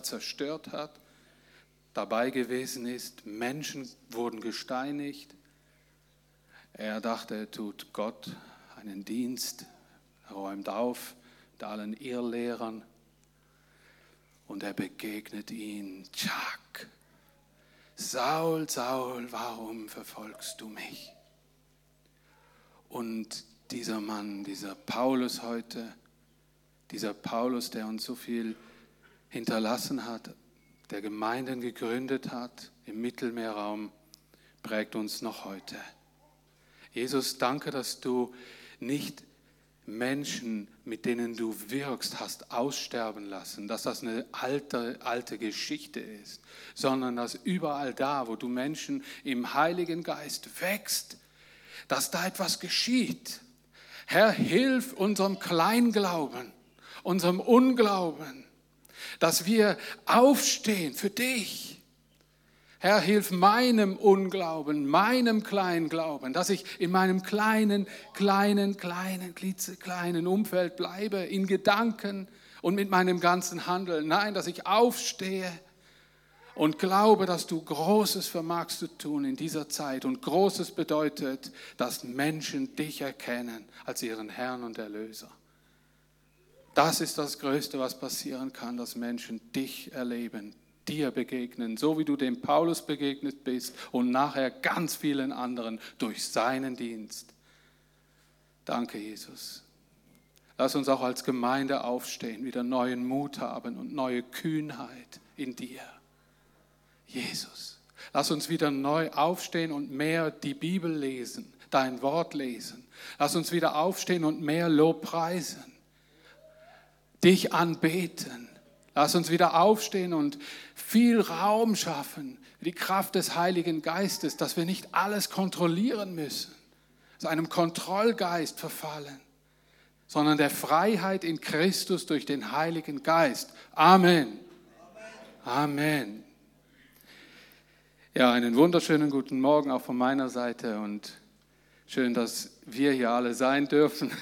Zerstört hat, dabei gewesen ist. Menschen wurden gesteinigt. Er dachte, er tut Gott einen Dienst, er räumt auf mit allen Irrlehrern und er begegnet ihn. Tschak, Saul, Saul, warum verfolgst du mich? Und dieser Mann, dieser Paulus heute, dieser Paulus, der uns so viel hinterlassen hat, der Gemeinden gegründet hat im Mittelmeerraum, prägt uns noch heute. Jesus, danke, dass du nicht Menschen, mit denen du wirkst, hast aussterben lassen, dass das eine alte, alte Geschichte ist, sondern dass überall da, wo du Menschen im Heiligen Geist wächst, dass da etwas geschieht. Herr, hilf unserem Kleinglauben, unserem Unglauben, dass wir aufstehen für dich. Herr, hilf meinem Unglauben, meinem Kleinglauben, dass ich in meinem kleinen, kleinen, kleinen, klitzekleinen Umfeld bleibe, in Gedanken und mit meinem ganzen Handeln. Nein, dass ich aufstehe und glaube, dass du Großes vermagst zu tun in dieser Zeit. Und Großes bedeutet, dass Menschen dich erkennen als ihren Herrn und Erlöser. Das ist das Größte, was passieren kann, dass Menschen dich erleben, dir begegnen, so wie du dem Paulus begegnet bist und nachher ganz vielen anderen durch seinen Dienst. Danke, Jesus. Lass uns auch als Gemeinde aufstehen, wieder neuen Mut haben und neue Kühnheit in dir. Jesus, lass uns wieder neu aufstehen und mehr die Bibel lesen, dein Wort lesen. Lass uns wieder aufstehen und mehr Lob preisen dich anbeten. Lass uns wieder aufstehen und viel Raum schaffen, die Kraft des Heiligen Geistes, dass wir nicht alles kontrollieren müssen, zu einem Kontrollgeist verfallen, sondern der Freiheit in Christus durch den Heiligen Geist. Amen. Amen. Ja, einen wunderschönen guten Morgen auch von meiner Seite und schön, dass wir hier alle sein dürfen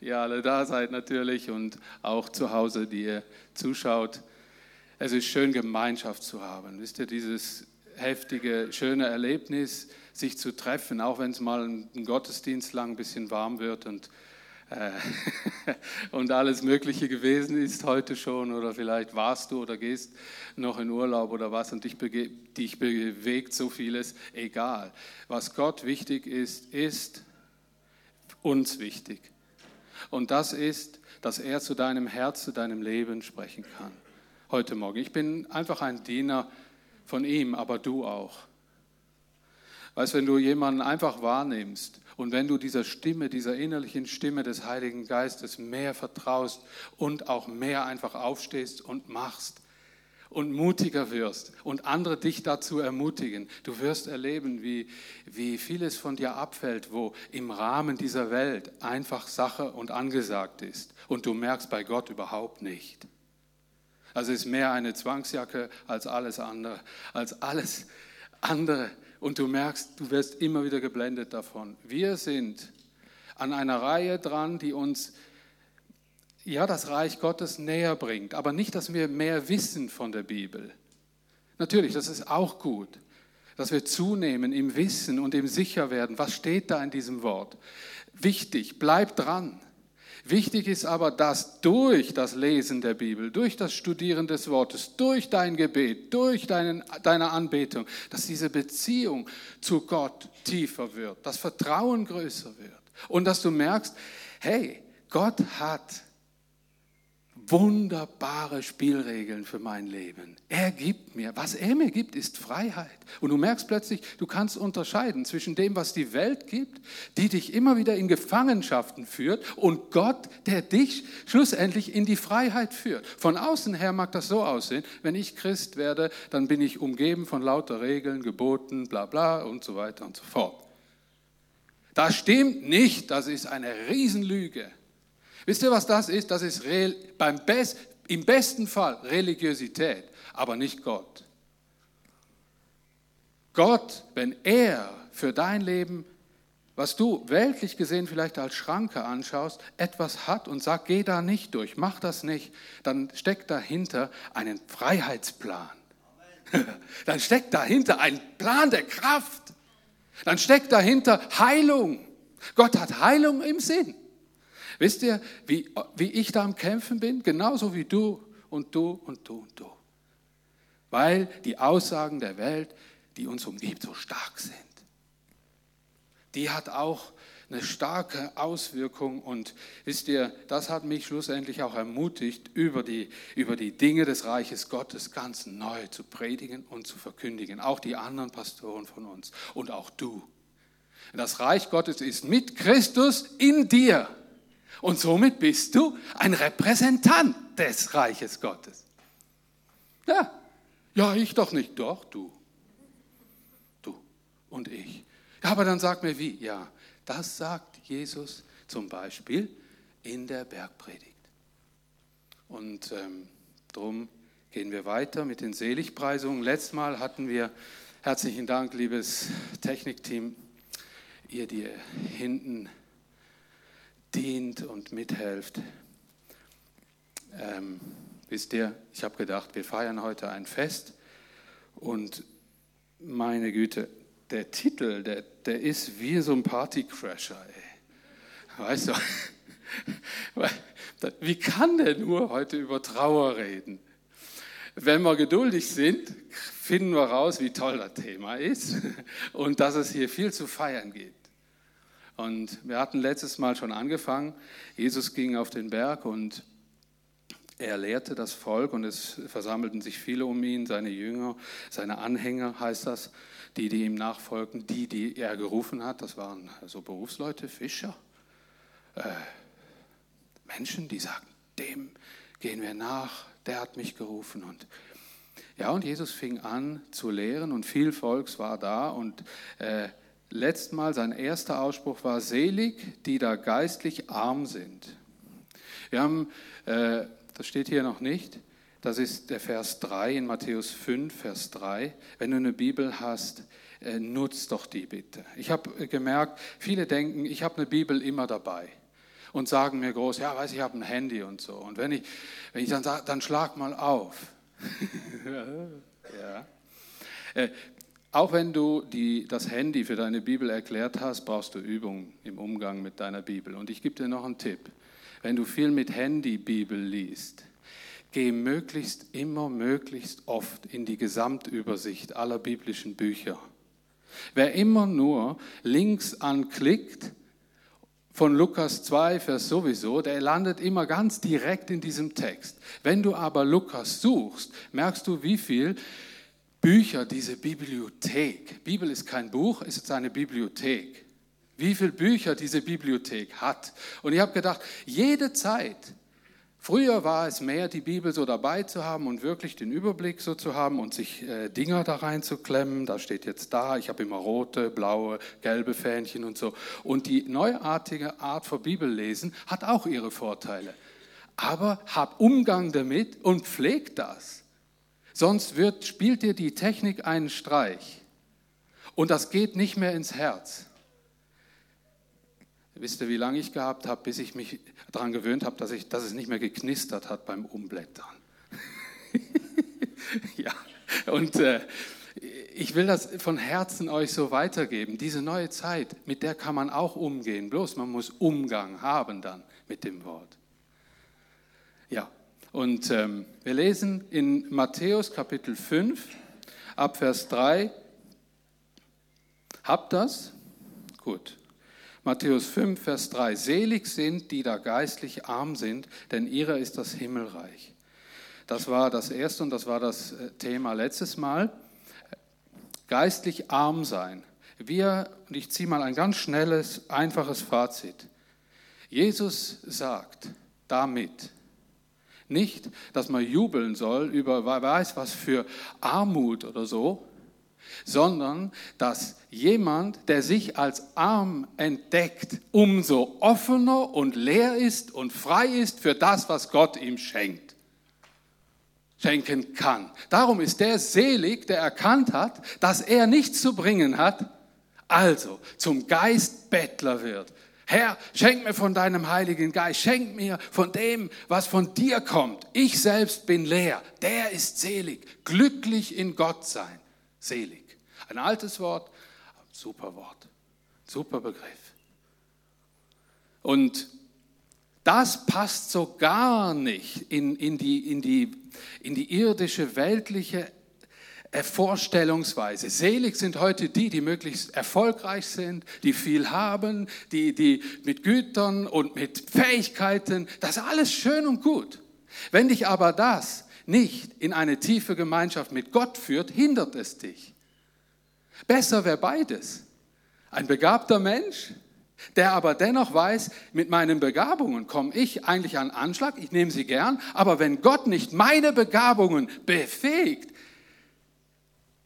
ihr alle da seid natürlich und auch zu Hause, die ihr zuschaut. Es ist schön, Gemeinschaft zu haben. Wisst ihr, dieses heftige, schöne Erlebnis, sich zu treffen, auch wenn es mal ein Gottesdienst lang ein bisschen warm wird und, äh, und alles Mögliche gewesen ist heute schon oder vielleicht warst du oder gehst noch in Urlaub oder was und dich, dich bewegt so vieles, egal. Was Gott wichtig ist, ist uns wichtig. Und das ist, dass er zu deinem Herz, zu deinem Leben sprechen kann. Heute Morgen. Ich bin einfach ein Diener von ihm, aber du auch. Weißt, wenn du jemanden einfach wahrnimmst und wenn du dieser Stimme, dieser innerlichen Stimme des Heiligen Geistes mehr vertraust und auch mehr einfach aufstehst und machst, und mutiger wirst und andere dich dazu ermutigen. Du wirst erleben, wie, wie vieles von dir abfällt, wo im Rahmen dieser Welt einfach Sache und angesagt ist und du merkst bei Gott überhaupt nicht. Also ist mehr eine Zwangsjacke als alles andere, als alles andere. Und du merkst, du wirst immer wieder geblendet davon. Wir sind an einer Reihe dran, die uns ja, das Reich Gottes näher bringt, aber nicht, dass wir mehr wissen von der Bibel. Natürlich, das ist auch gut, dass wir zunehmen im Wissen und im Sicherwerden. Was steht da in diesem Wort? Wichtig, bleib dran. Wichtig ist aber, dass durch das Lesen der Bibel, durch das Studieren des Wortes, durch dein Gebet, durch deinen, deine Anbetung, dass diese Beziehung zu Gott tiefer wird, das Vertrauen größer wird und dass du merkst, hey, Gott hat wunderbare Spielregeln für mein Leben. Er gibt mir, was er mir gibt, ist Freiheit. Und du merkst plötzlich, du kannst unterscheiden zwischen dem, was die Welt gibt, die dich immer wieder in Gefangenschaften führt, und Gott, der dich schlussendlich in die Freiheit führt. Von außen her mag das so aussehen, wenn ich Christ werde, dann bin ich umgeben von lauter Regeln, Geboten, bla bla und so weiter und so fort. Das stimmt nicht, das ist eine Riesenlüge. Wisst ihr, was das ist? Das ist beim Best, im besten Fall Religiosität, aber nicht Gott. Gott, wenn er für dein Leben was du weltlich gesehen vielleicht als Schranke anschaust, etwas hat und sagt, geh da nicht durch, mach das nicht, dann steckt dahinter einen Freiheitsplan. Dann steckt dahinter ein Plan der Kraft. Dann steckt dahinter Heilung. Gott hat Heilung im Sinn. Wisst ihr, wie, wie ich da am Kämpfen bin? Genauso wie du und du und du und du. Weil die Aussagen der Welt, die uns umgibt, so stark sind. Die hat auch eine starke Auswirkung und wisst ihr, das hat mich schlussendlich auch ermutigt, über die, über die Dinge des Reiches Gottes ganz neu zu predigen und zu verkündigen. Auch die anderen Pastoren von uns und auch du. Das Reich Gottes ist mit Christus in dir. Und somit bist du ein Repräsentant des Reiches Gottes. Ja, ja, ich doch nicht, doch du. Du und ich. Ja, aber dann sag mir wie. Ja, das sagt Jesus zum Beispiel in der Bergpredigt. Und ähm, darum gehen wir weiter mit den Seligpreisungen. Letztes Mal hatten wir, herzlichen Dank, liebes Technikteam, ihr, die hinten dient und mithelft. Ähm, wisst ihr, ich habe gedacht, wir feiern heute ein Fest und meine Güte, der Titel, der, der ist wie so ein Partycrasher. Ey. Weißt du, wie kann der nur heute über Trauer reden? Wenn wir geduldig sind, finden wir raus, wie toll das Thema ist und dass es hier viel zu feiern gibt. Und wir hatten letztes Mal schon angefangen. Jesus ging auf den Berg und er lehrte das Volk und es versammelten sich viele um ihn, seine Jünger, seine Anhänger heißt das, die, die ihm nachfolgten, die, die er gerufen hat. Das waren so Berufsleute, Fischer, äh, Menschen, die sagten, dem gehen wir nach, der hat mich gerufen. Und ja, und Jesus fing an zu lehren und viel Volks war da und äh, Mal, sein erster Ausspruch war, selig, die da geistlich arm sind. Wir haben, äh, das steht hier noch nicht, das ist der Vers 3 in Matthäus 5, Vers 3. Wenn du eine Bibel hast, äh, nutzt doch die bitte. Ich habe gemerkt, viele denken, ich habe eine Bibel immer dabei und sagen mir groß, ja, weiß ich, habe ein Handy und so. Und wenn ich, wenn ich dann sage, dann schlag mal auf. ja. Äh, auch wenn du die, das Handy für deine Bibel erklärt hast, brauchst du Übung im Umgang mit deiner Bibel. Und ich gebe dir noch einen Tipp. Wenn du viel mit Handy Bibel liest, geh möglichst immer, möglichst oft in die Gesamtübersicht aller biblischen Bücher. Wer immer nur links anklickt, von Lukas 2, Vers sowieso, der landet immer ganz direkt in diesem Text. Wenn du aber Lukas suchst, merkst du, wie viel Bücher, diese Bibliothek. Bibel ist kein Buch, es ist eine Bibliothek. Wie viele Bücher diese Bibliothek hat. Und ich habe gedacht, jede Zeit, früher war es mehr, die Bibel so dabei zu haben und wirklich den Überblick so zu haben und sich äh, Dinger da reinzuklemmen. Da steht jetzt da, ich habe immer rote, blaue, gelbe Fähnchen und so. Und die neuartige Art von Bibellesen hat auch ihre Vorteile. Aber hab Umgang damit und pflegt das. Sonst wird, spielt dir die Technik einen Streich und das geht nicht mehr ins Herz. Wisst ihr, wie lange ich gehabt habe, bis ich mich daran gewöhnt habe, dass, dass es nicht mehr geknistert hat beim Umblättern? ja, und äh, ich will das von Herzen euch so weitergeben. Diese neue Zeit, mit der kann man auch umgehen. Bloß man muss Umgang haben dann mit dem Wort. Und ähm, wir lesen in Matthäus Kapitel 5 ab Vers 3. Habt das? Gut. Matthäus 5, Vers 3. Selig sind, die da geistlich arm sind, denn ihrer ist das Himmelreich. Das war das erste und das war das äh, Thema letztes Mal. Geistlich arm sein. Wir, und ich ziehe mal ein ganz schnelles, einfaches Fazit. Jesus sagt damit, nicht, dass man jubeln soll über wer weiß was für Armut oder so, sondern dass jemand, der sich als arm entdeckt, umso offener und leer ist und frei ist für das, was Gott ihm schenkt, schenken kann. Darum ist der selig, der erkannt hat, dass er nichts zu bringen hat, also zum Geistbettler wird. Herr, schenk mir von deinem Heiligen Geist, schenk mir von dem, was von dir kommt. Ich selbst bin leer, der ist selig, glücklich in Gott sein. Selig. Ein altes Wort, super Wort, super Begriff. Und das passt so gar nicht in, in, die, in, die, in die irdische, weltliche Vorstellungsweise. Selig sind heute die, die möglichst erfolgreich sind, die viel haben, die, die mit Gütern und mit Fähigkeiten, das ist alles schön und gut. Wenn dich aber das nicht in eine tiefe Gemeinschaft mit Gott führt, hindert es dich. Besser wäre beides. Ein begabter Mensch, der aber dennoch weiß, mit meinen Begabungen komme ich eigentlich an Anschlag, ich nehme sie gern, aber wenn Gott nicht meine Begabungen befähigt,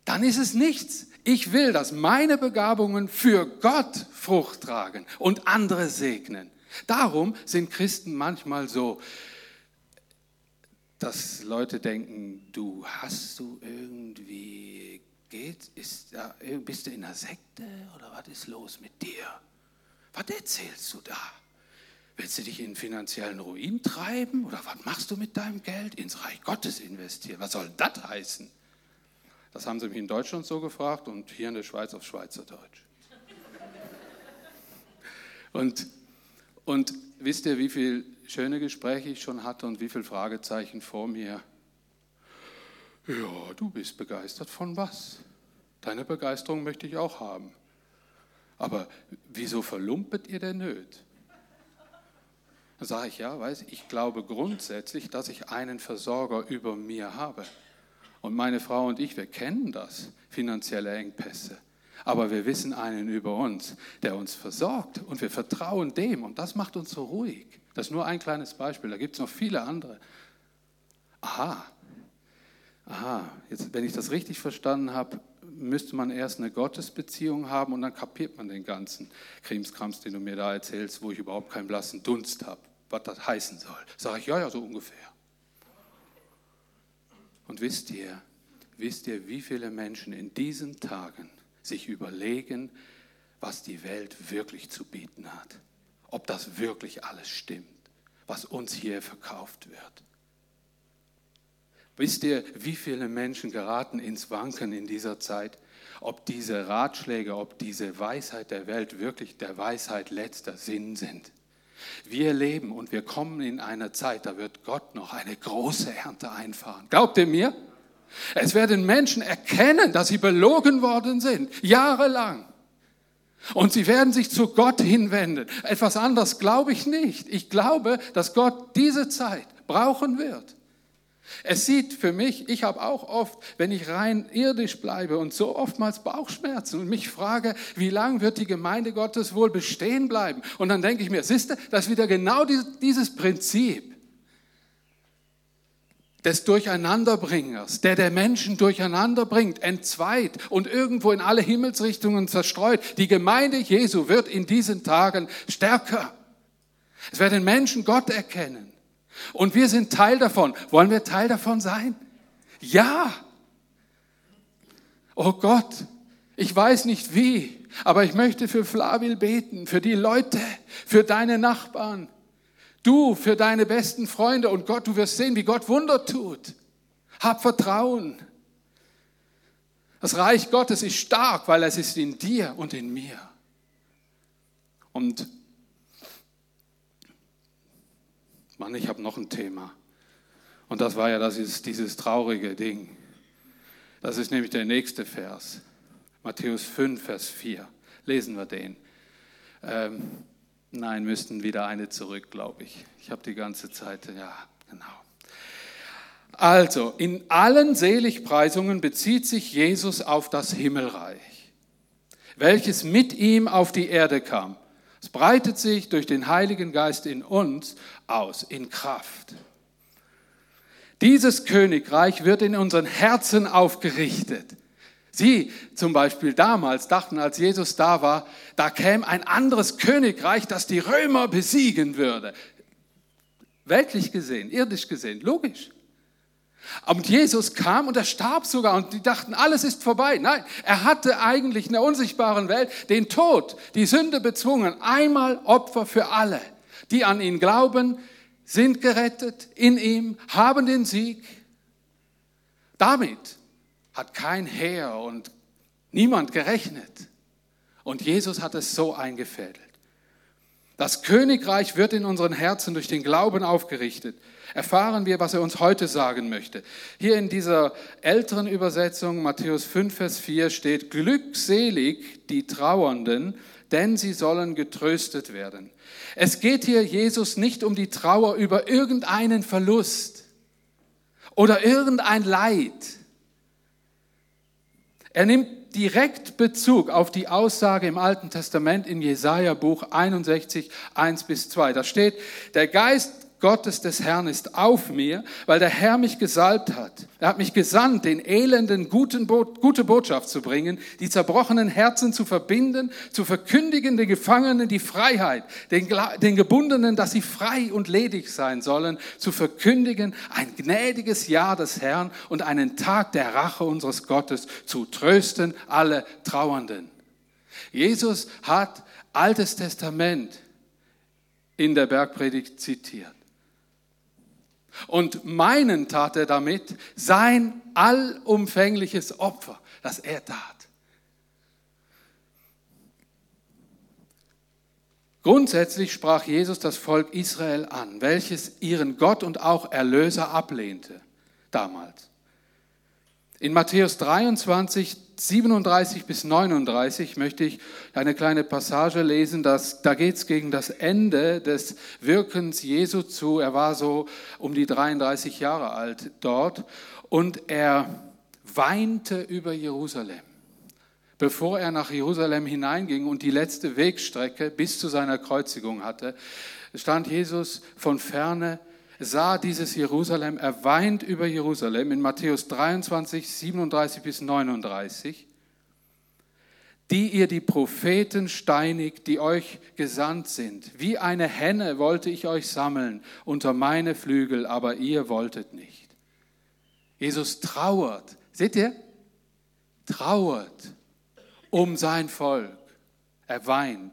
dann ist es nichts. Ich will, dass meine Begabungen für Gott Frucht tragen und andere segnen. Darum sind Christen manchmal so, dass Leute denken, du hast du irgendwie, geht, ist, bist du in einer Sekte oder was ist los mit dir? Was erzählst du da? Willst du dich in finanziellen Ruin treiben oder was machst du mit deinem Geld? Ins Reich Gottes investieren. Was soll das heißen? Das haben sie mich in Deutschland so gefragt und hier in der Schweiz auf Schweizerdeutsch. Und, und wisst ihr, wie viele schöne Gespräche ich schon hatte und wie viele Fragezeichen vor mir? Ja, du bist begeistert von was? Deine Begeisterung möchte ich auch haben. Aber wieso verlumpet ihr denn nöt? Da sage ich, ja, weiß ich glaube grundsätzlich, dass ich einen Versorger über mir habe. Und meine Frau und ich, wir kennen das, finanzielle Engpässe. Aber wir wissen einen über uns, der uns versorgt und wir vertrauen dem und das macht uns so ruhig. Das ist nur ein kleines Beispiel, da gibt es noch viele andere. Aha, aha, jetzt, wenn ich das richtig verstanden habe, müsste man erst eine Gottesbeziehung haben und dann kapiert man den ganzen Krimskrams, den du mir da erzählst, wo ich überhaupt keinen blassen Dunst habe, was das heißen soll. Sage ich, ja, ja, so ungefähr. Und wisst ihr, wisst ihr, wie viele Menschen in diesen Tagen sich überlegen, was die Welt wirklich zu bieten hat? Ob das wirklich alles stimmt, was uns hier verkauft wird? Wisst ihr, wie viele Menschen geraten ins Wanken in dieser Zeit? Ob diese Ratschläge, ob diese Weisheit der Welt wirklich der Weisheit letzter Sinn sind? Wir leben und wir kommen in eine Zeit, da wird Gott noch eine große Ernte einfahren. Glaubt ihr mir? Es werden Menschen erkennen, dass sie belogen worden sind, jahrelang. Und sie werden sich zu Gott hinwenden. Etwas anderes glaube ich nicht. Ich glaube, dass Gott diese Zeit brauchen wird. Es sieht für mich, ich habe auch oft, wenn ich rein irdisch bleibe und so oftmals Bauchschmerzen und mich frage, wie lange wird die Gemeinde Gottes wohl bestehen bleiben? Und dann denke ich mir, siehste, das ist wieder genau dieses Prinzip des Durcheinanderbringers, der der Menschen durcheinander bringt, entzweit und irgendwo in alle Himmelsrichtungen zerstreut. Die Gemeinde Jesu wird in diesen Tagen stärker. Es werden Menschen Gott erkennen. Und wir sind Teil davon. Wollen wir Teil davon sein? Ja. Oh Gott, ich weiß nicht wie, aber ich möchte für Flavil beten, für die Leute, für deine Nachbarn, du für deine besten Freunde und Gott, du wirst sehen, wie Gott Wunder tut. Hab Vertrauen. Das Reich Gottes ist stark, weil es ist in dir und in mir. Und Mann, ich habe noch ein Thema. Und das war ja das ist dieses traurige Ding. Das ist nämlich der nächste Vers. Matthäus 5, Vers 4. Lesen wir den. Ähm, nein, müssten wieder eine zurück, glaube ich. Ich habe die ganze Zeit, ja, genau. Also, in allen Seligpreisungen bezieht sich Jesus auf das Himmelreich, welches mit ihm auf die Erde kam. Es breitet sich durch den Heiligen Geist in uns aus, in Kraft. Dieses Königreich wird in unseren Herzen aufgerichtet. Sie zum Beispiel damals dachten, als Jesus da war, da käme ein anderes Königreich, das die Römer besiegen würde. Weltlich gesehen, irdisch gesehen, logisch. Und Jesus kam und er starb sogar und die dachten, alles ist vorbei. Nein, er hatte eigentlich in der unsichtbaren Welt den Tod, die Sünde bezwungen. Einmal Opfer für alle, die an ihn glauben, sind gerettet in ihm, haben den Sieg. Damit hat kein Heer und niemand gerechnet. Und Jesus hat es so eingefädelt. Das Königreich wird in unseren Herzen durch den Glauben aufgerichtet. Erfahren wir, was er uns heute sagen möchte. Hier in dieser älteren Übersetzung, Matthäus 5, Vers 4, steht, glückselig die Trauernden, denn sie sollen getröstet werden. Es geht hier Jesus nicht um die Trauer über irgendeinen Verlust oder irgendein Leid. Er nimmt direkt Bezug auf die Aussage im Alten Testament in Jesaja Buch 61, 1 bis 2. Da steht, der Geist Gottes des Herrn ist auf mir, weil der Herr mich gesalbt hat. Er hat mich gesandt, den Elenden Bo gute Botschaft zu bringen, die zerbrochenen Herzen zu verbinden, zu verkündigen den Gefangenen die Freiheit, den, den Gebundenen, dass sie frei und ledig sein sollen, zu verkündigen ein gnädiges Jahr des Herrn und einen Tag der Rache unseres Gottes, zu trösten alle Trauernden. Jesus hat Altes Testament in der Bergpredigt zitiert. Und meinen tat er damit sein allumfängliches Opfer, das er tat. Grundsätzlich sprach Jesus das Volk Israel an, welches ihren Gott und auch Erlöser ablehnte damals. In Matthäus 23 37 bis 39 möchte ich eine kleine Passage lesen. Dass, da geht es gegen das Ende des Wirkens Jesu zu. Er war so um die 33 Jahre alt dort und er weinte über Jerusalem. Bevor er nach Jerusalem hineinging und die letzte Wegstrecke bis zu seiner Kreuzigung hatte, stand Jesus von ferne sah dieses Jerusalem, er weint über Jerusalem in Matthäus 23, 37 bis 39, die ihr die Propheten steinigt, die euch gesandt sind. Wie eine Henne wollte ich euch sammeln unter meine Flügel, aber ihr wolltet nicht. Jesus trauert, seht ihr? Trauert um sein Volk. Er weint.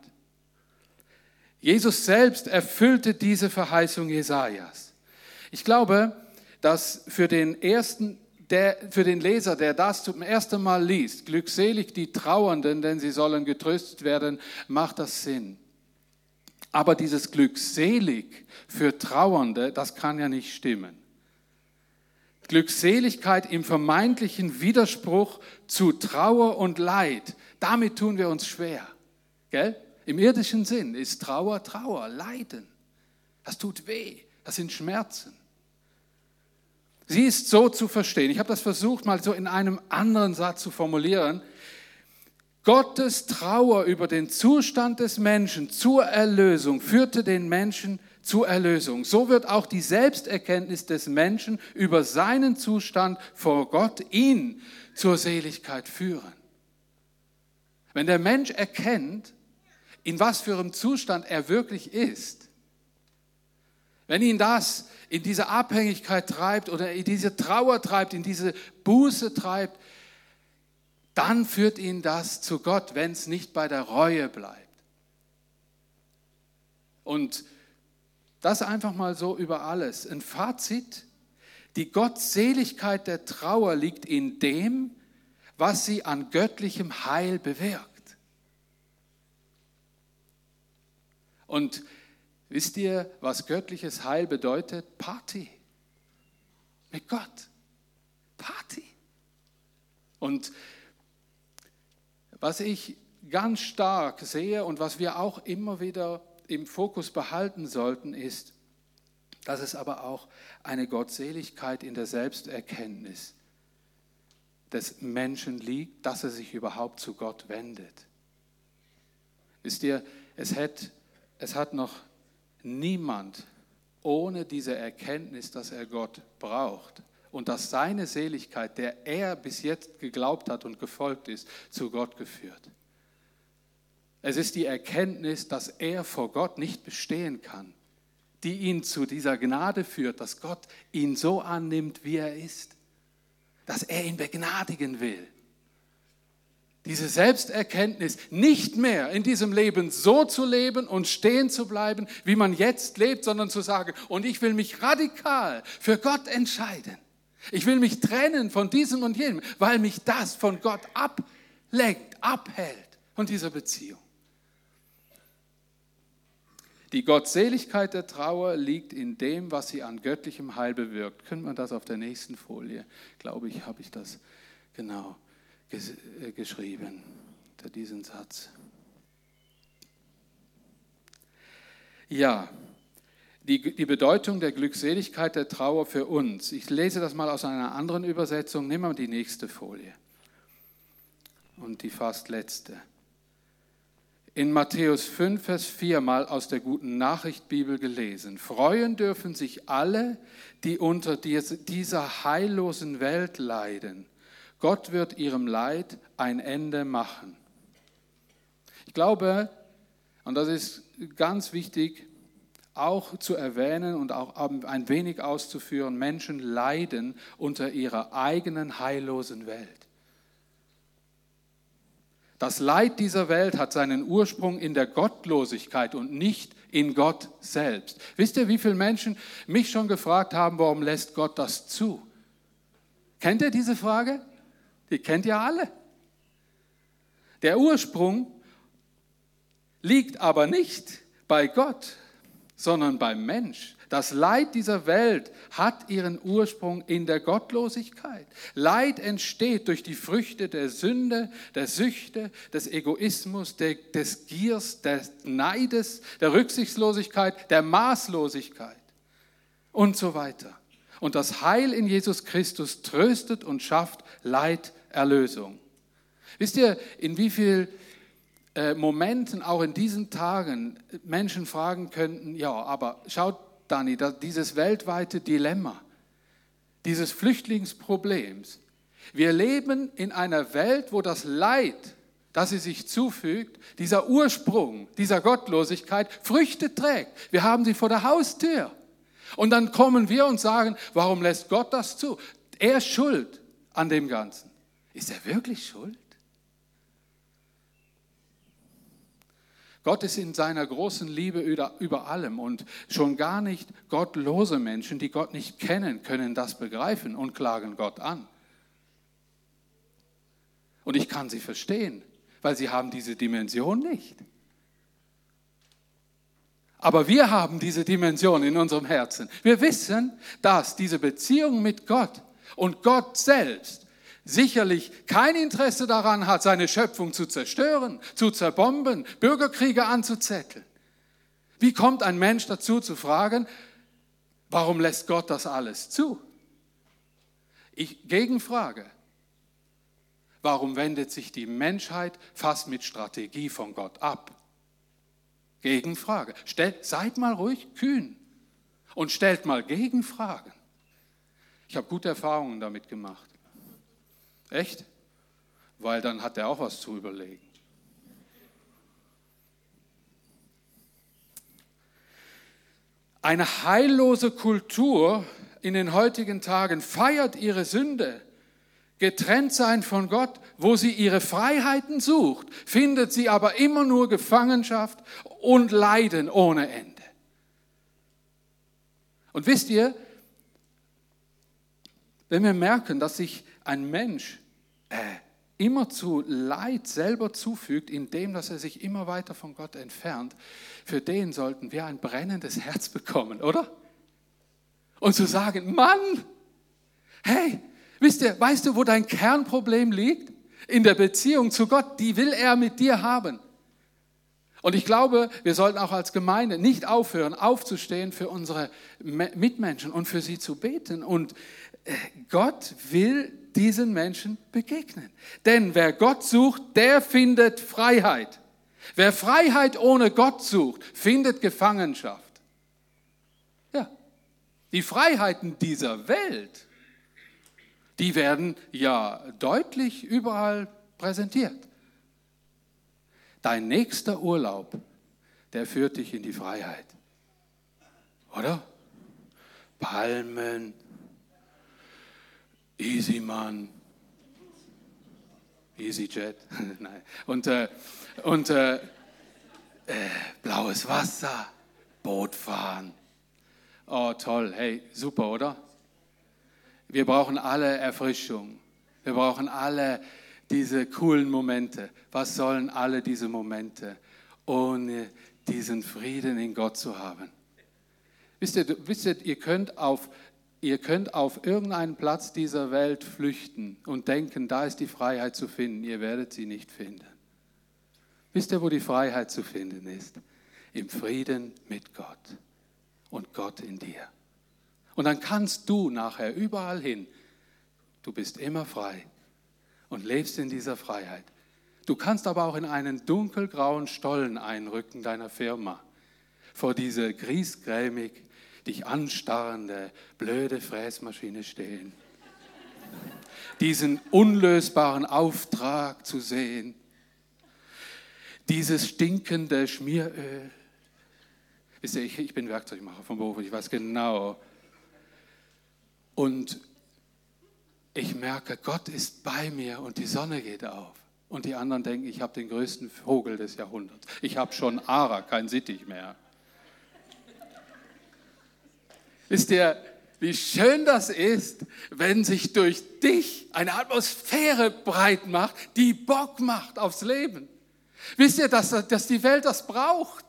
Jesus selbst erfüllte diese Verheißung Jesajas. Ich glaube, dass für den ersten der, für den Leser, der das zum ersten Mal liest, glückselig die Trauernden, denn sie sollen getröstet werden, macht das Sinn. Aber dieses glückselig für Trauernde, das kann ja nicht stimmen. Glückseligkeit im vermeintlichen Widerspruch zu Trauer und Leid, damit tun wir uns schwer. Gell? Im irdischen Sinn ist Trauer Trauer, Leiden. Das tut weh, das sind Schmerzen. Sie ist so zu verstehen. Ich habe das versucht mal so in einem anderen Satz zu formulieren. Gottes Trauer über den Zustand des Menschen zur Erlösung führte den Menschen zur Erlösung. So wird auch die Selbsterkenntnis des Menschen über seinen Zustand vor Gott ihn zur Seligkeit führen. Wenn der Mensch erkennt, in was für einem Zustand er wirklich ist, wenn ihn das in diese Abhängigkeit treibt oder in diese Trauer treibt, in diese Buße treibt, dann führt ihn das zu Gott, wenn es nicht bei der Reue bleibt. Und das einfach mal so über alles. Ein Fazit, die Gottseligkeit der Trauer liegt in dem, was sie an göttlichem Heil bewirkt. Und Wisst ihr, was göttliches Heil bedeutet? Party. Mit Gott. Party. Und was ich ganz stark sehe und was wir auch immer wieder im Fokus behalten sollten, ist, dass es aber auch eine Gottseligkeit in der Selbsterkenntnis des Menschen liegt, dass er sich überhaupt zu Gott wendet. Wisst ihr, es hat, es hat noch niemand ohne diese Erkenntnis, dass er Gott braucht und dass seine Seligkeit, der er bis jetzt geglaubt hat und gefolgt ist, zu Gott geführt. Es ist die Erkenntnis, dass er vor Gott nicht bestehen kann, die ihn zu dieser Gnade führt, dass Gott ihn so annimmt, wie er ist, dass er ihn begnadigen will. Diese Selbsterkenntnis, nicht mehr in diesem Leben so zu leben und stehen zu bleiben, wie man jetzt lebt, sondern zu sagen, und ich will mich radikal für Gott entscheiden. Ich will mich trennen von diesem und jenem, weil mich das von Gott ablenkt, abhält von dieser Beziehung. Die Gottseligkeit der Trauer liegt in dem, was sie an göttlichem Heil bewirkt. Können wir das auf der nächsten Folie, glaube ich, habe ich das genau geschrieben, diesen Satz. Ja, die, die Bedeutung der Glückseligkeit der Trauer für uns. Ich lese das mal aus einer anderen Übersetzung. Nimm mal die nächste Folie. Und die fast letzte in Matthäus 5, Vers 4 mal aus der guten Nachricht Bibel gelesen. Freuen dürfen sich alle, die unter dieser heillosen Welt leiden. Gott wird ihrem Leid ein Ende machen. Ich glaube, und das ist ganz wichtig, auch zu erwähnen und auch ein wenig auszuführen, Menschen leiden unter ihrer eigenen heillosen Welt. Das Leid dieser Welt hat seinen Ursprung in der Gottlosigkeit und nicht in Gott selbst. Wisst ihr, wie viele Menschen mich schon gefragt haben, warum lässt Gott das zu? Kennt ihr diese Frage? Die kennt ihr alle. Der Ursprung liegt aber nicht bei Gott, sondern beim Mensch. Das Leid dieser Welt hat ihren Ursprung in der Gottlosigkeit. Leid entsteht durch die Früchte der Sünde, der Süchte, des Egoismus, des Giers, des Neides, der Rücksichtslosigkeit, der Maßlosigkeit und so weiter. Und das Heil in Jesus Christus tröstet und schafft Leiderlösung. Wisst ihr, in wie vielen äh, Momenten, auch in diesen Tagen, Menschen fragen könnten, ja, aber schaut Dani, dieses weltweite Dilemma, dieses Flüchtlingsproblems. Wir leben in einer Welt, wo das Leid, das sie sich zufügt, dieser Ursprung dieser Gottlosigkeit Früchte trägt. Wir haben sie vor der Haustür. Und dann kommen wir und sagen, warum lässt Gott das zu? Er ist schuld an dem Ganzen. Ist er wirklich schuld? Gott ist in seiner großen Liebe über allem und schon gar nicht gottlose Menschen, die Gott nicht kennen, können das begreifen und klagen Gott an. Und ich kann sie verstehen, weil sie haben diese Dimension nicht. Aber wir haben diese Dimension in unserem Herzen. Wir wissen, dass diese Beziehung mit Gott und Gott selbst sicherlich kein Interesse daran hat, seine Schöpfung zu zerstören, zu zerbomben, Bürgerkriege anzuzetteln. Wie kommt ein Mensch dazu zu fragen, warum lässt Gott das alles zu? Ich Gegenfrage. Warum wendet sich die Menschheit fast mit Strategie von Gott ab? Gegenfrage. Stellt, seid mal ruhig kühn und stellt mal Gegenfragen. Ich habe gute Erfahrungen damit gemacht. Echt? Weil dann hat er auch was zu überlegen. Eine heillose Kultur in den heutigen Tagen feiert ihre Sünde. Getrennt sein von Gott, wo sie ihre Freiheiten sucht, findet sie aber immer nur Gefangenschaft und Leiden ohne Ende. Und wisst ihr, wenn wir merken, dass sich ein Mensch äh, immerzu Leid selber zufügt, indem dass er sich immer weiter von Gott entfernt, für den sollten wir ein brennendes Herz bekommen, oder? Und zu sagen, Mann, hey, wisst ihr, weißt du, wo dein Kernproblem liegt? In der Beziehung zu Gott, die will er mit dir haben. Und ich glaube, wir sollten auch als Gemeinde nicht aufhören, aufzustehen für unsere Mitmenschen und für sie zu beten. Und Gott will diesen Menschen begegnen. Denn wer Gott sucht, der findet Freiheit. Wer Freiheit ohne Gott sucht, findet Gefangenschaft. Ja, die Freiheiten dieser Welt, die werden ja deutlich überall präsentiert. Dein nächster Urlaub, der führt dich in die Freiheit. oder? Palmen, Easyman, EasyJet, nein, und, äh, und äh, äh, blaues Wasser, Boot fahren. Oh, toll, hey, super, oder? Wir brauchen alle Erfrischung. Wir brauchen alle diese coolen Momente. Was sollen alle diese Momente, ohne diesen Frieden in Gott zu haben? Wisst ihr, wisst ihr ihr, könnt auf, ihr könnt auf irgendeinen Platz dieser Welt flüchten und denken, da ist die Freiheit zu finden. Ihr werdet sie nicht finden. Wisst ihr, wo die Freiheit zu finden ist? Im Frieden mit Gott und Gott in dir. Und dann kannst du nachher überall hin, du bist immer frei und lebst in dieser Freiheit. Du kannst aber auch in einen dunkelgrauen Stollen einrücken deiner Firma, vor diese griesgrämig dich anstarrende, blöde Fräsmaschine stehen. Diesen unlösbaren Auftrag zu sehen, dieses stinkende Schmieröl. Wisst ihr, ich, ich bin Werkzeugmacher vom Beruf, ich weiß genau. Und ich merke, Gott ist bei mir und die Sonne geht auf. Und die anderen denken, ich habe den größten Vogel des Jahrhunderts. Ich habe schon Ara, kein Sittich mehr. Wisst ihr, wie schön das ist, wenn sich durch dich eine Atmosphäre breit macht, die Bock macht aufs Leben. Wisst ihr, dass, dass die Welt das braucht?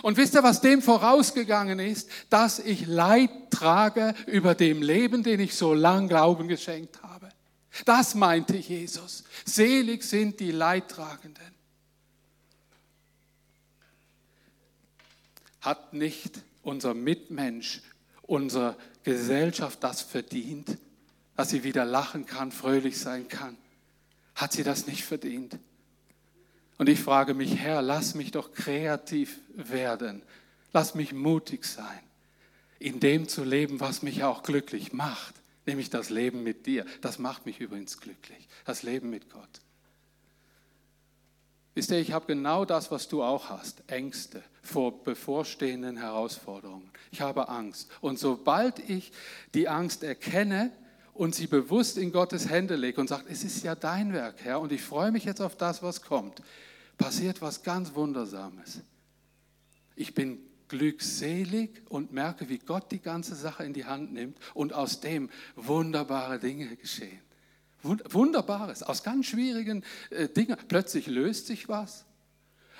Und wisst ihr, was dem vorausgegangen ist? Dass ich Leid trage über dem Leben, den ich so lang Glauben geschenkt habe. Das meinte Jesus. Selig sind die Leidtragenden. Hat nicht unser Mitmensch, unsere Gesellschaft das verdient, dass sie wieder lachen kann, fröhlich sein kann? Hat sie das nicht verdient? Und ich frage mich, Herr, lass mich doch kreativ werden. Lass mich mutig sein, in dem zu leben, was mich auch glücklich macht, nämlich das Leben mit dir. Das macht mich übrigens glücklich, das Leben mit Gott. Wisst ihr, ich habe genau das, was du auch hast, Ängste vor bevorstehenden Herausforderungen. Ich habe Angst. Und sobald ich die Angst erkenne und sie bewusst in Gottes Hände lege und sage, es ist ja dein Werk, Herr, und ich freue mich jetzt auf das, was kommt, passiert was ganz Wundersames. Ich bin glückselig und merke, wie Gott die ganze Sache in die Hand nimmt und aus dem wunderbare Dinge geschehen. Wunderbares, aus ganz schwierigen äh, Dingen. Plötzlich löst sich was.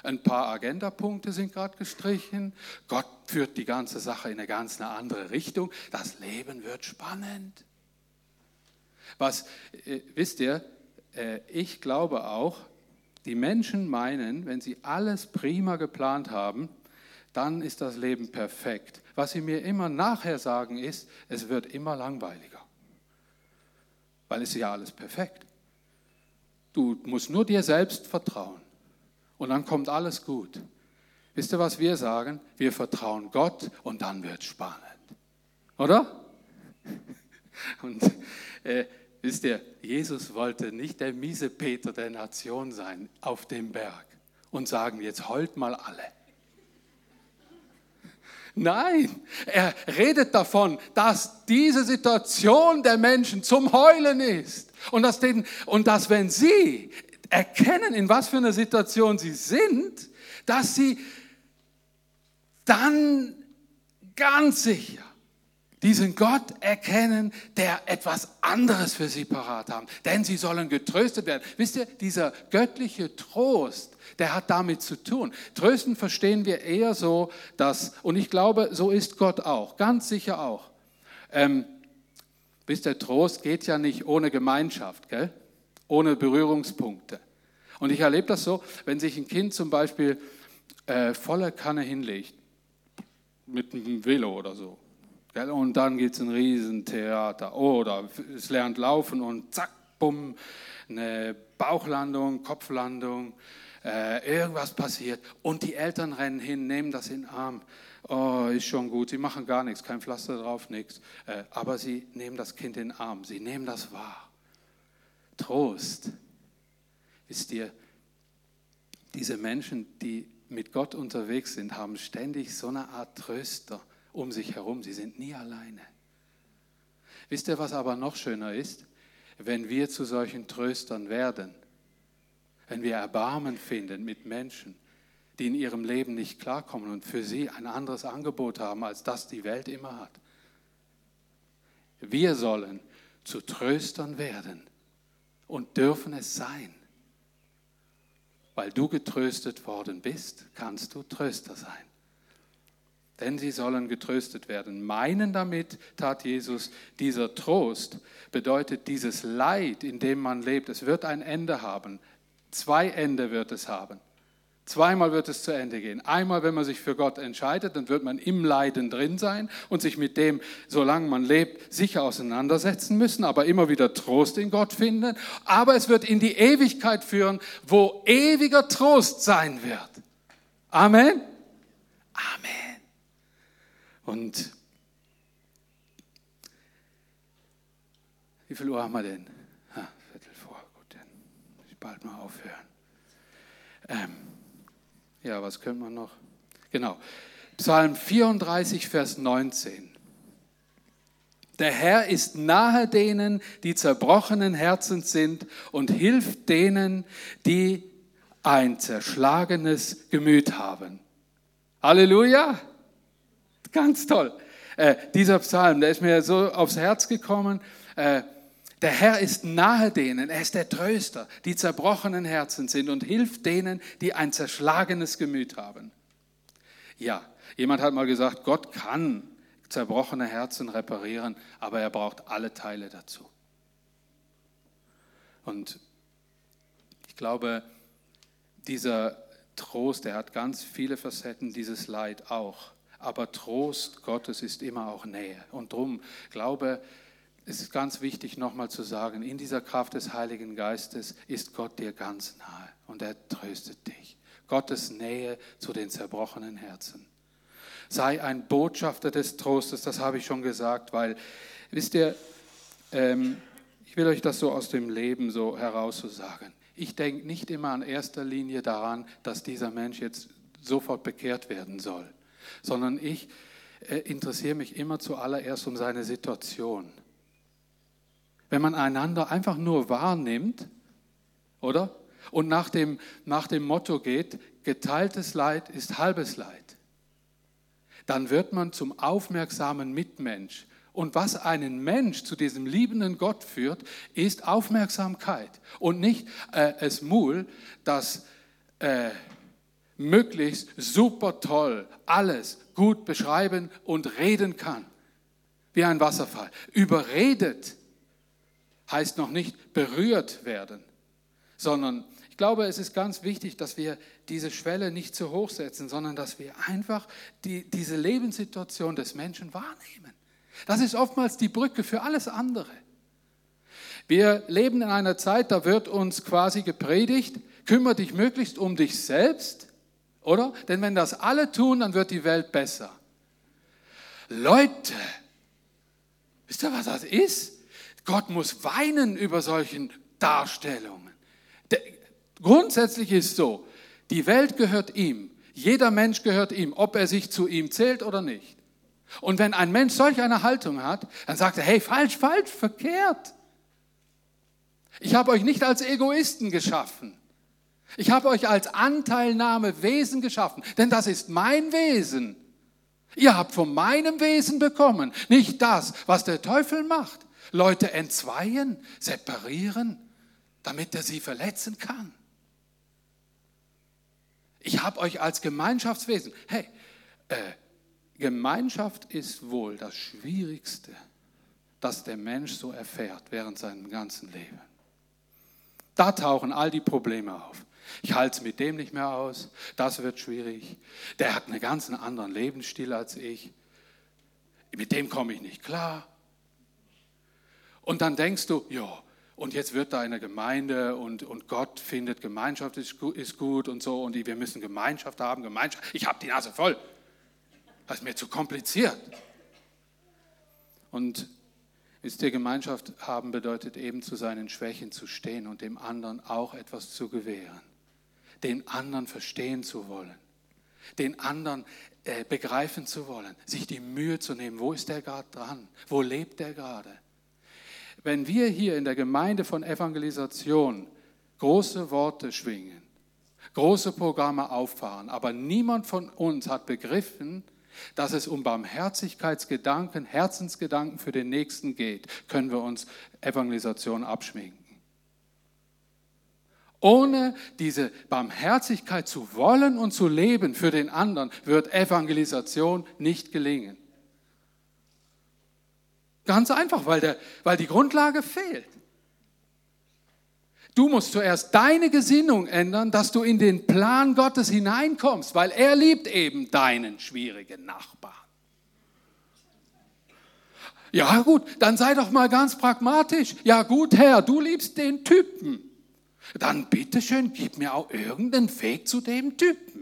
Ein paar Agendapunkte sind gerade gestrichen. Gott führt die ganze Sache in eine ganz eine andere Richtung. Das Leben wird spannend. Was, äh, wisst ihr, äh, ich glaube auch, die Menschen meinen, wenn sie alles prima geplant haben, dann ist das Leben perfekt. Was sie mir immer nachher sagen ist, es wird immer langweiliger, weil es ist ja alles perfekt. Du musst nur dir selbst vertrauen und dann kommt alles gut. Wisst ihr, was wir sagen? Wir vertrauen Gott und dann wird es spannend. Oder? Und äh, Wisst ihr, Jesus wollte nicht der miese Peter der Nation sein auf dem Berg und sagen, jetzt heult mal alle. Nein, er redet davon, dass diese Situation der Menschen zum Heulen ist und dass, den, und dass wenn sie erkennen, in was für einer Situation sie sind, dass sie dann ganz sicher diesen Gott erkennen, der etwas anderes für sie parat haben. Denn sie sollen getröstet werden. Wisst ihr, dieser göttliche Trost, der hat damit zu tun. Trösten verstehen wir eher so, dass, und ich glaube, so ist Gott auch, ganz sicher auch. Ähm, wisst ihr, Trost geht ja nicht ohne Gemeinschaft, gell? ohne Berührungspunkte. Und ich erlebe das so, wenn sich ein Kind zum Beispiel äh, volle Kanne hinlegt, mit einem Velo oder so, und dann gibt es ein Riesentheater. Oder es lernt laufen und zack, bumm, eine Bauchlandung, Kopflandung, äh, irgendwas passiert. Und die Eltern rennen hin, nehmen das in den Arm. Oh, ist schon gut, sie machen gar nichts, kein Pflaster drauf, nichts. Äh, aber sie nehmen das Kind in den Arm, sie nehmen das wahr. Trost. Wisst ihr, diese Menschen, die mit Gott unterwegs sind, haben ständig so eine Art Tröster um sich herum. Sie sind nie alleine. Wisst ihr, was aber noch schöner ist? Wenn wir zu solchen Tröstern werden, wenn wir Erbarmen finden mit Menschen, die in ihrem Leben nicht klarkommen und für sie ein anderes Angebot haben, als das die Welt immer hat. Wir sollen zu Tröstern werden und dürfen es sein. Weil du getröstet worden bist, kannst du Tröster sein. Denn sie sollen getröstet werden. Meinen damit, tat Jesus, dieser Trost bedeutet dieses Leid, in dem man lebt. Es wird ein Ende haben. Zwei Ende wird es haben. Zweimal wird es zu Ende gehen. Einmal, wenn man sich für Gott entscheidet, dann wird man im Leiden drin sein und sich mit dem, solange man lebt, sicher auseinandersetzen müssen, aber immer wieder Trost in Gott finden. Aber es wird in die Ewigkeit führen, wo ewiger Trost sein wird. Amen. Amen. Und wie viel Uhr haben wir denn? Ah, Viertel vor, gut, dann muss ich bald mal aufhören. Ähm, ja, was können wir noch? Genau. Psalm 34, Vers 19. Der Herr ist nahe denen, die zerbrochenen Herzens sind und hilft denen, die ein zerschlagenes Gemüt haben. Halleluja! Ganz toll. Äh, dieser Psalm, der ist mir so aufs Herz gekommen. Äh, der Herr ist nahe denen, er ist der Tröster, die zerbrochenen Herzen sind und hilft denen, die ein zerschlagenes Gemüt haben. Ja, jemand hat mal gesagt, Gott kann zerbrochene Herzen reparieren, aber er braucht alle Teile dazu. Und ich glaube, dieser Trost, der hat ganz viele Facetten, dieses Leid auch. Aber Trost Gottes ist immer auch Nähe. Und darum glaube ich, es ist ganz wichtig nochmal zu sagen, in dieser Kraft des Heiligen Geistes ist Gott dir ganz nahe und er tröstet dich. Gottes Nähe zu den zerbrochenen Herzen. Sei ein Botschafter des Trostes, das habe ich schon gesagt, weil, wisst ihr, ähm, ich will euch das so aus dem Leben so heraus so sagen. Ich denke nicht immer in erster Linie daran, dass dieser Mensch jetzt sofort bekehrt werden soll, sondern ich äh, interessiere mich immer zuallererst um seine Situation wenn man einander einfach nur wahrnimmt, oder? Und nach dem, nach dem Motto geht, geteiltes Leid ist halbes Leid. Dann wird man zum aufmerksamen Mitmensch. Und was einen Mensch zu diesem liebenden Gott führt, ist Aufmerksamkeit und nicht äh, es Mul, das äh, möglichst super toll alles gut beschreiben und reden kann, wie ein Wasserfall. Überredet heißt noch nicht berührt werden, sondern ich glaube, es ist ganz wichtig, dass wir diese Schwelle nicht zu hoch setzen, sondern dass wir einfach die, diese Lebenssituation des Menschen wahrnehmen. Das ist oftmals die Brücke für alles andere. Wir leben in einer Zeit, da wird uns quasi gepredigt, kümmere dich möglichst um dich selbst, oder? Denn wenn das alle tun, dann wird die Welt besser. Leute, wisst ihr, was das ist? Gott muss weinen über solchen Darstellungen. grundsätzlich ist so, die Welt gehört ihm. Jeder Mensch gehört ihm, ob er sich zu ihm zählt oder nicht. Und wenn ein Mensch solch eine Haltung hat, dann sagt er, hey, falsch, falsch, verkehrt. Ich habe euch nicht als Egoisten geschaffen. Ich habe euch als Anteilnahmewesen geschaffen, denn das ist mein Wesen. Ihr habt von meinem Wesen bekommen, nicht das, was der Teufel macht. Leute entzweien, separieren, damit er sie verletzen kann. Ich habe euch als Gemeinschaftswesen, hey, äh, Gemeinschaft ist wohl das Schwierigste, das der Mensch so erfährt während seinem ganzen Leben. Da tauchen all die Probleme auf. Ich halte es mit dem nicht mehr aus, das wird schwierig. Der hat einen ganz anderen Lebensstil als ich. Mit dem komme ich nicht klar. Und dann denkst du, ja, und jetzt wird da eine Gemeinde und, und Gott findet, Gemeinschaft ist gut, ist gut und so und wir müssen Gemeinschaft haben, Gemeinschaft. Ich habe die Nase voll. Das ist mir zu kompliziert. Und wisst ihr, Gemeinschaft haben bedeutet eben zu seinen Schwächen zu stehen und dem anderen auch etwas zu gewähren, den anderen verstehen zu wollen. den anderen äh, begreifen zu wollen, sich die Mühe zu nehmen, wo ist der gerade dran, wo lebt der gerade. Wenn wir hier in der Gemeinde von Evangelisation große Worte schwingen, große Programme auffahren, aber niemand von uns hat begriffen, dass es um Barmherzigkeitsgedanken, Herzensgedanken für den Nächsten geht, können wir uns Evangelisation abschminken. Ohne diese Barmherzigkeit zu wollen und zu leben für den anderen, wird Evangelisation nicht gelingen. Ganz einfach, weil, der, weil die Grundlage fehlt. Du musst zuerst deine Gesinnung ändern, dass du in den Plan Gottes hineinkommst, weil er liebt eben deinen schwierigen Nachbarn. Ja gut, dann sei doch mal ganz pragmatisch. Ja gut, Herr, du liebst den Typen dann bitteschön, gib mir auch irgendeinen Weg zu dem Typen.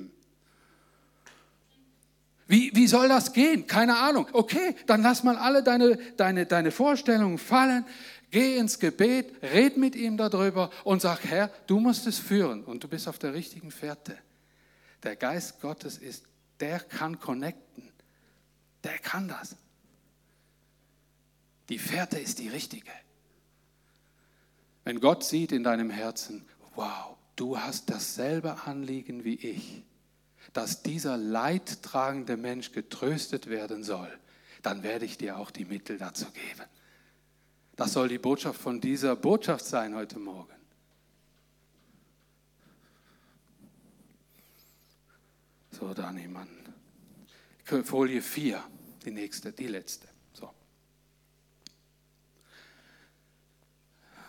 Wie, wie soll das gehen? Keine Ahnung. Okay, dann lass mal alle deine, deine, deine Vorstellungen fallen. Geh ins Gebet, red mit ihm darüber und sag, Herr, du musst es führen und du bist auf der richtigen Fährte. Der Geist Gottes ist, der kann connecten. Der kann das. Die Fährte ist die richtige. Wenn Gott sieht in deinem Herzen, wow, du hast dasselbe Anliegen wie ich, dass dieser leidtragende Mensch getröstet werden soll, dann werde ich dir auch die Mittel dazu geben. Das soll die Botschaft von dieser Botschaft sein heute Morgen. So, da niemand. Folie 4, die nächste, die letzte.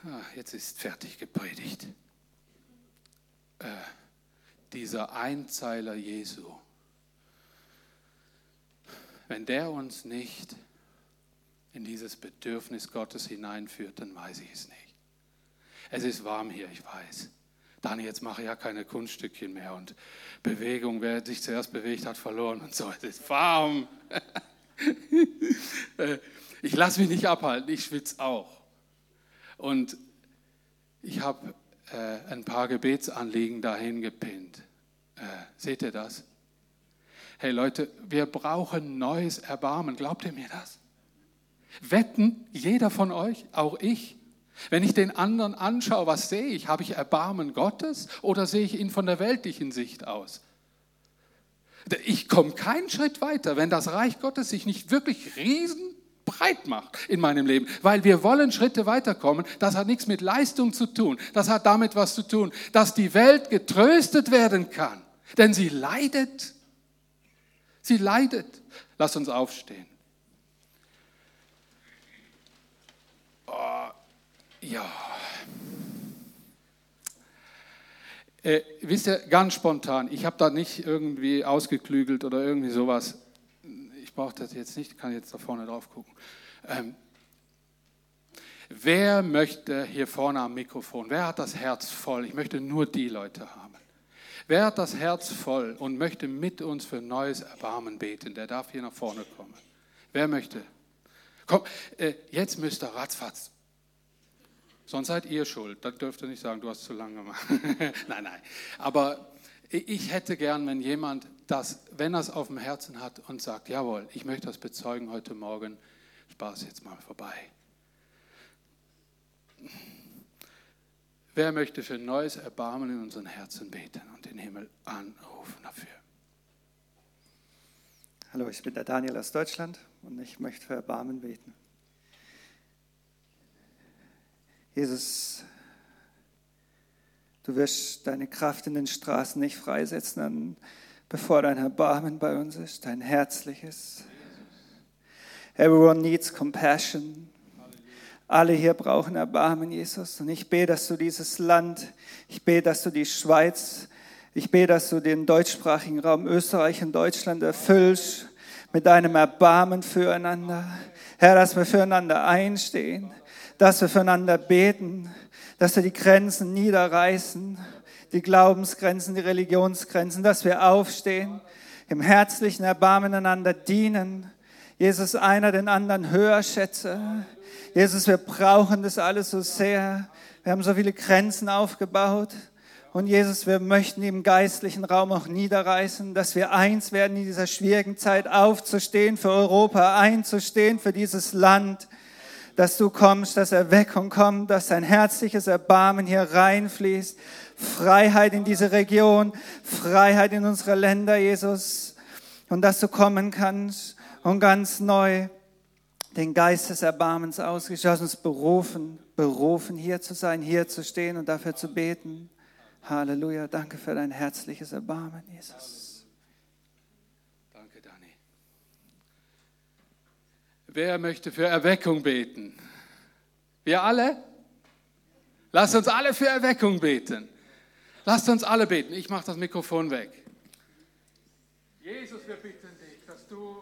Ah, jetzt ist fertig gepredigt. Äh, dieser Einzeiler Jesu, wenn der uns nicht in dieses Bedürfnis Gottes hineinführt, dann weiß ich es nicht. Es ist warm hier, ich weiß. Dani, jetzt mache ich ja keine Kunststückchen mehr und Bewegung, wer sich zuerst bewegt hat, verloren und so. Es ist warm. Ich lasse mich nicht abhalten, ich schwitze auch. Und ich habe äh, ein paar Gebetsanliegen dahin gepinnt. Äh, seht ihr das? Hey Leute, wir brauchen neues Erbarmen. Glaubt ihr mir das? Wetten, jeder von euch, auch ich, wenn ich den anderen anschaue, was sehe ich? Habe ich Erbarmen Gottes oder sehe ich ihn von der weltlichen Sicht aus? Ich komme keinen Schritt weiter, wenn das Reich Gottes sich nicht wirklich riesen breit macht in meinem Leben, weil wir wollen Schritte weiterkommen. Das hat nichts mit Leistung zu tun. Das hat damit was zu tun, dass die Welt getröstet werden kann. Denn sie leidet. Sie leidet. Lass uns aufstehen. Oh, ja. Äh, wisst ihr, ganz spontan, ich habe da nicht irgendwie ausgeklügelt oder irgendwie sowas ich brauche das jetzt nicht, kann jetzt da vorne drauf gucken. Ähm, wer möchte hier vorne am Mikrofon, wer hat das Herz voll? Ich möchte nur die Leute haben. Wer hat das Herz voll und möchte mit uns für neues Erbarmen beten? Der darf hier nach vorne kommen. Wer möchte? Komm, äh, jetzt müsst ihr ratzfatz. Sonst seid ihr schuld. Dann dürft ihr nicht sagen, du hast zu lange gemacht. nein, nein. Aber ich hätte gern, wenn jemand das, wenn er es auf dem Herzen hat und sagt, jawohl, ich möchte das bezeugen heute Morgen, Spaß jetzt mal vorbei. Wer möchte für neues Erbarmen in unseren Herzen beten und den Himmel anrufen dafür? Hallo, ich bin der Daniel aus Deutschland und ich möchte für Erbarmen beten. Jesus, Du wirst deine Kraft in den Straßen nicht freisetzen, bevor dein Erbarmen bei uns ist, dein herzliches. Everyone needs compassion. Alle hier brauchen Erbarmen, Jesus. Und ich bete, dass du dieses Land, ich bete, dass du die Schweiz, ich bete, dass du den deutschsprachigen Raum Österreich und Deutschland erfüllst mit deinem Erbarmen füreinander. Herr, dass wir füreinander einstehen, dass wir füreinander beten, dass wir die Grenzen niederreißen, die Glaubensgrenzen, die Religionsgrenzen, dass wir aufstehen, im herzlichen Erbarmen einander dienen, Jesus einer den anderen höher schätze. Jesus, wir brauchen das alles so sehr. Wir haben so viele Grenzen aufgebaut Und Jesus, wir möchten im geistlichen Raum auch niederreißen, dass wir eins werden in dieser schwierigen Zeit aufzustehen für Europa, einzustehen für dieses Land, dass du kommst, dass Erweckung kommt, dass dein herzliches Erbarmen hier reinfließt, Freiheit in diese Region, Freiheit in unsere Länder, Jesus, und dass du kommen kannst und ganz neu den Geist des Erbarmens ausgeschlossen, uns berufen, berufen, hier zu sein, hier zu stehen und dafür zu beten. Halleluja, danke für dein herzliches Erbarmen, Jesus. Danke, Dani. Wer möchte für Erweckung beten? Wir alle? Lasst uns alle für Erweckung beten. Lasst uns alle beten. Ich mache das Mikrofon weg. Jesus, wir bitten dich, dass du